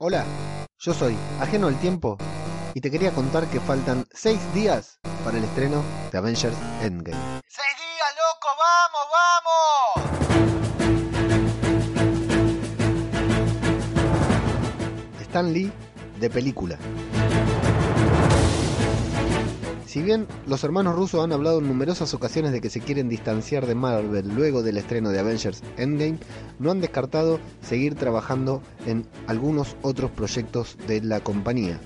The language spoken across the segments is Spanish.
Hola, yo soy Ajeno al Tiempo y te quería contar que faltan 6 días para el estreno de Avengers Endgame. ¡Seis días, loco! ¡Vamos, vamos! Stan Lee de película. Si bien los hermanos rusos han hablado en numerosas ocasiones de que se quieren distanciar de Marvel luego del estreno de Avengers Endgame, no han descartado seguir trabajando en algunos otros proyectos de la compañía.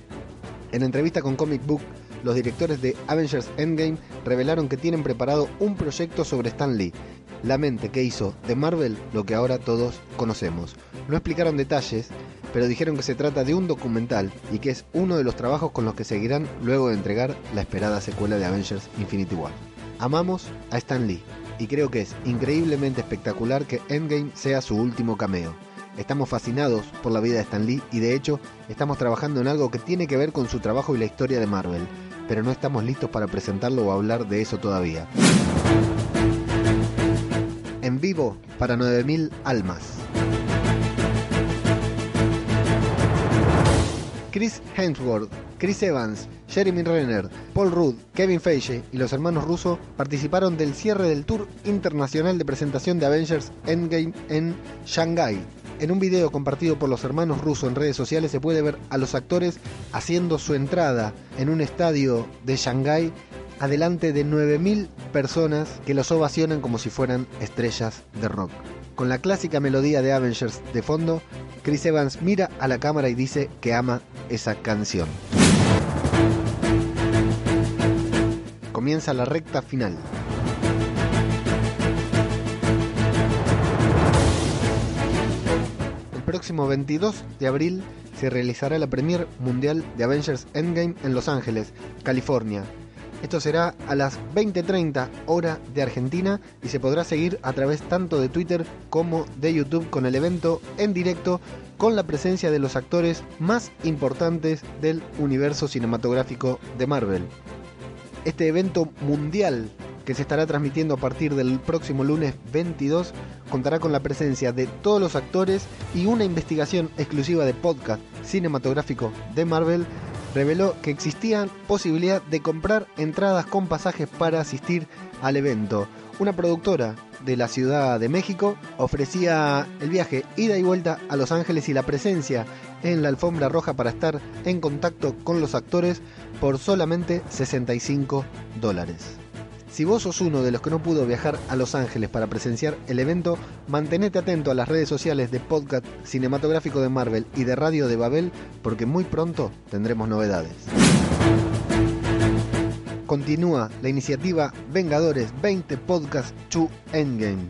En entrevista con Comic Book, los directores de Avengers Endgame revelaron que tienen preparado un proyecto sobre Stan Lee, la mente que hizo de Marvel lo que ahora todos conocemos. No explicaron detalles, pero dijeron que se trata de un documental y que es uno de los trabajos con los que seguirán luego de entregar la esperada secuela de Avengers Infinity War. Amamos a Stan Lee y creo que es increíblemente espectacular que Endgame sea su último cameo. Estamos fascinados por la vida de Stan Lee y de hecho estamos trabajando en algo que tiene que ver con su trabajo y la historia de Marvel, pero no estamos listos para presentarlo o hablar de eso todavía. En vivo para 9000 almas. Chris Hemsworth, Chris Evans, Jeremy Renner, Paul Rudd, Kevin Feige y los hermanos Russo participaron del cierre del tour internacional de presentación de Avengers Endgame en Shanghai. En un video compartido por los hermanos Russo en redes sociales se puede ver a los actores haciendo su entrada en un estadio de Shanghai adelante de 9.000 personas que los ovacionan como si fueran estrellas de rock. Con la clásica melodía de Avengers de fondo, Chris Evans mira a la cámara y dice que ama esa canción. Comienza la recta final. El próximo 22 de abril se realizará la premier mundial de Avengers Endgame en Los Ángeles, California. Esto será a las 20:30 hora de Argentina y se podrá seguir a través tanto de Twitter como de YouTube con el evento en directo con la presencia de los actores más importantes del universo cinematográfico de Marvel. Este evento mundial que se estará transmitiendo a partir del próximo lunes 22 contará con la presencia de todos los actores y una investigación exclusiva de podcast cinematográfico de Marvel reveló que existía posibilidad de comprar entradas con pasajes para asistir al evento. Una productora de la Ciudad de México ofrecía el viaje ida y vuelta a Los Ángeles y la presencia en la alfombra roja para estar en contacto con los actores por solamente 65 dólares. Si vos sos uno de los que no pudo viajar a Los Ángeles para presenciar el evento, mantenete atento a las redes sociales de Podcast Cinematográfico de Marvel y de Radio de Babel porque muy pronto tendremos novedades. Continúa la iniciativa Vengadores 20 Podcast to Endgame.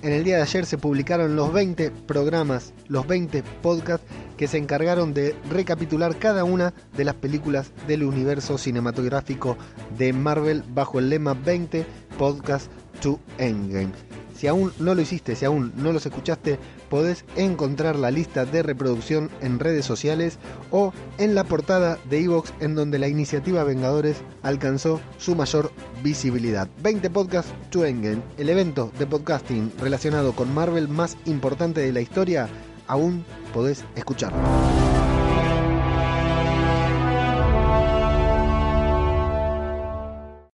En el día de ayer se publicaron los 20 programas, los 20 podcasts que se encargaron de recapitular cada una de las películas del universo cinematográfico de Marvel bajo el lema 20 Podcast to Endgame. Si aún no lo hiciste, si aún no los escuchaste, podés encontrar la lista de reproducción en redes sociales o en la portada de Evox en donde la iniciativa Vengadores alcanzó su mayor visibilidad. 20 Podcast to Endgame, el evento de podcasting relacionado con Marvel más importante de la historia, aún podés escucharlo.